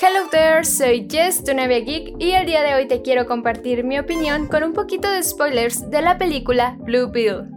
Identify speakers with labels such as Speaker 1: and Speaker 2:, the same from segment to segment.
Speaker 1: Hello there, soy Jess, tu novia geek, y el día de hoy te quiero compartir mi opinión con un poquito de spoilers de la película Blue Bill.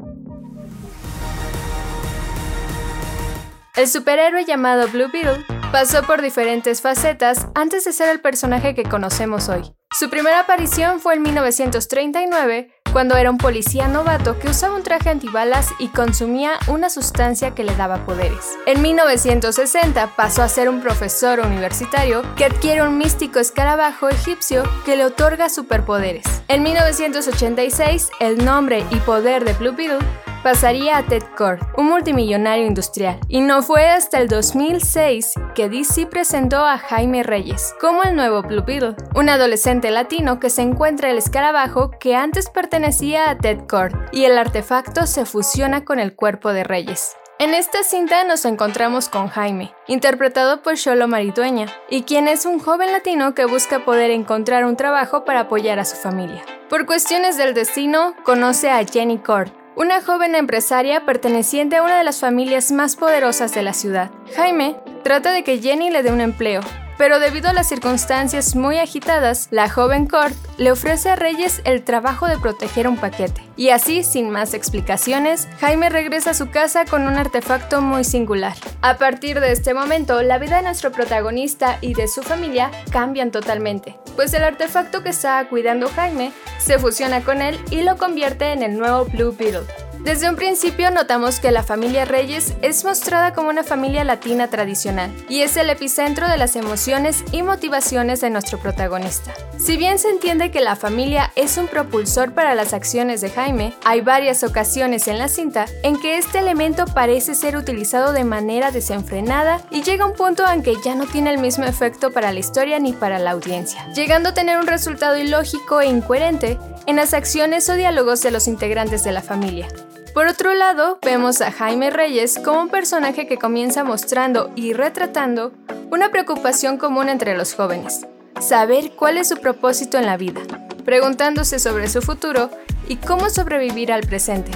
Speaker 1: El superhéroe llamado Blue Beetle pasó por diferentes facetas antes de ser el personaje que conocemos hoy. Su primera aparición fue en 1939, cuando era un policía novato que usaba un traje antibalas y consumía una sustancia que le daba poderes. En 1960 pasó a ser un profesor universitario que adquiere un místico escarabajo egipcio que le otorga superpoderes. En 1986, el nombre y poder de Blue Beetle pasaría a Ted Kord, un multimillonario industrial. Y no fue hasta el 2006 que DC presentó a Jaime Reyes como el nuevo Blue Beetle, un adolescente latino que se encuentra el escarabajo que antes pertenecía a Ted Kord y el artefacto se fusiona con el cuerpo de Reyes. En esta cinta nos encontramos con Jaime, interpretado por Sholo Maridueña, y quien es un joven latino que busca poder encontrar un trabajo para apoyar a su familia. Por cuestiones del destino, conoce a Jenny Cord, una joven empresaria perteneciente a una de las familias más poderosas de la ciudad. Jaime trata de que Jenny le dé un empleo, pero debido a las circunstancias muy agitadas, la joven Court le ofrece a Reyes el trabajo de proteger un paquete. Y así, sin más explicaciones, Jaime regresa a su casa con un artefacto muy singular. A partir de este momento, la vida de nuestro protagonista y de su familia cambian totalmente, pues el artefacto que está cuidando Jaime se fusiona con él y lo convierte en el nuevo Blue Beetle. Desde un principio notamos que la familia Reyes es mostrada como una familia latina tradicional y es el epicentro de las emociones y motivaciones de nuestro protagonista. Si bien se entiende que la familia es un propulsor para las acciones de Jaime, hay varias ocasiones en la cinta en que este elemento parece ser utilizado de manera desenfrenada y llega un punto en que ya no tiene el mismo efecto para la historia ni para la audiencia, llegando a tener un resultado ilógico e incoherente en las acciones o diálogos de los integrantes de la familia. Por otro lado, vemos a Jaime Reyes como un personaje que comienza mostrando y retratando una preocupación común entre los jóvenes, saber cuál es su propósito en la vida, preguntándose sobre su futuro y cómo sobrevivir al presente.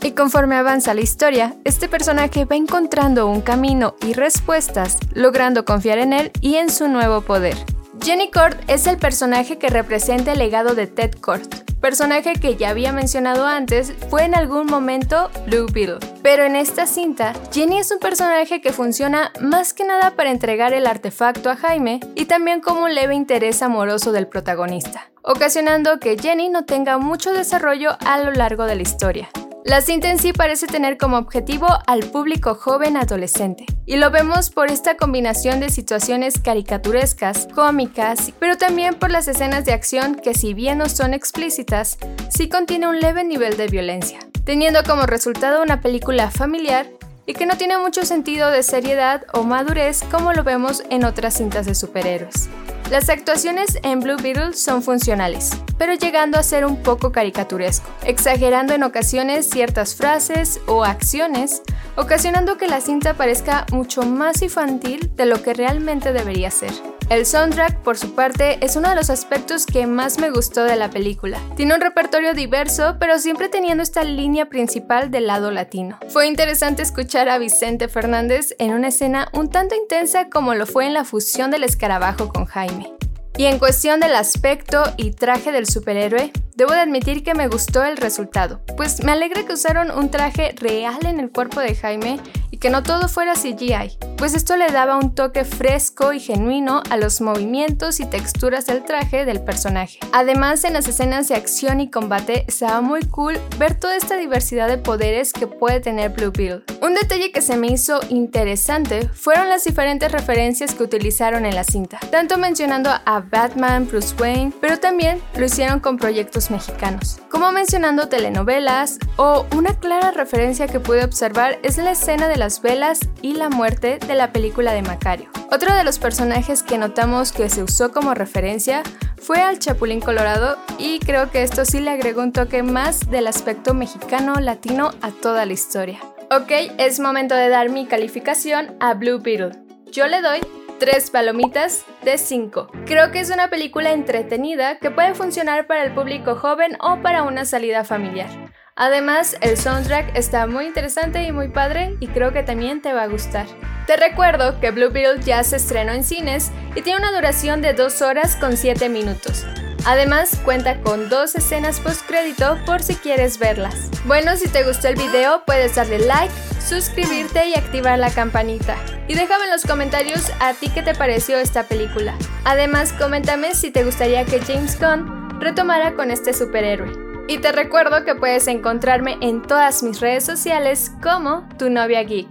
Speaker 1: Y conforme avanza la historia, este personaje va encontrando un camino y respuestas, logrando confiar en él y en su nuevo poder. Jenny Cord es el personaje que representa el legado de Ted Cord, personaje que ya había mencionado antes, fue en algún momento Blue Beetle. Pero en esta cinta, Jenny es un personaje que funciona más que nada para entregar el artefacto a Jaime y también como un leve interés amoroso del protagonista, ocasionando que Jenny no tenga mucho desarrollo a lo largo de la historia. La cinta en sí parece tener como objetivo al público joven adolescente, y lo vemos por esta combinación de situaciones caricaturescas, cómicas, pero también por las escenas de acción que si bien no son explícitas, sí contiene un leve nivel de violencia, teniendo como resultado una película familiar y que no tiene mucho sentido de seriedad o madurez como lo vemos en otras cintas de superhéroes. Las actuaciones en Blue Beetle son funcionales, pero llegando a ser un poco caricaturesco, exagerando en ocasiones ciertas frases o acciones, ocasionando que la cinta parezca mucho más infantil de lo que realmente debería ser. El soundtrack, por su parte, es uno de los aspectos que más me gustó de la película. Tiene un repertorio diverso, pero siempre teniendo esta línea principal del lado latino. Fue interesante escuchar a Vicente Fernández en una escena un tanto intensa como lo fue en la fusión del escarabajo con Jaime. Y en cuestión del aspecto y traje del superhéroe, debo de admitir que me gustó el resultado, pues me alegra que usaron un traje real en el cuerpo de Jaime que no todo fuera CGI, pues esto le daba un toque fresco y genuino a los movimientos y texturas del traje del personaje. Además, en las escenas de acción y combate estaba muy cool ver toda esta diversidad de poderes que puede tener Blue Beetle. Un detalle que se me hizo interesante fueron las diferentes referencias que utilizaron en la cinta, tanto mencionando a Batman, Bruce Wayne, pero también lo hicieron con proyectos mexicanos, como mencionando telenovelas o una clara referencia que pude observar es la escena de la velas y la muerte de la película de Macario. Otro de los personajes que notamos que se usó como referencia fue al Chapulín Colorado y creo que esto sí le agregó un toque más del aspecto mexicano-latino a toda la historia. Ok, es momento de dar mi calificación a Blue Beetle. Yo le doy 3 palomitas de 5. Creo que es una película entretenida que puede funcionar para el público joven o para una salida familiar Además, el soundtrack está muy interesante y muy padre y creo que también te va a gustar. Te recuerdo que Blue Beetle ya se estrenó en cines y tiene una duración de 2 horas con 7 minutos. Además, cuenta con dos escenas post-crédito por si quieres verlas. Bueno, si te gustó el video, puedes darle like, suscribirte y activar la campanita. Y déjame en los comentarios a ti qué te pareció esta película. Además, coméntame si te gustaría que James Gunn retomara con este superhéroe. Y te recuerdo que puedes encontrarme en todas mis redes sociales como tu novia geek.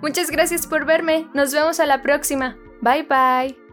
Speaker 1: Muchas gracias por verme, nos vemos a la próxima. Bye bye.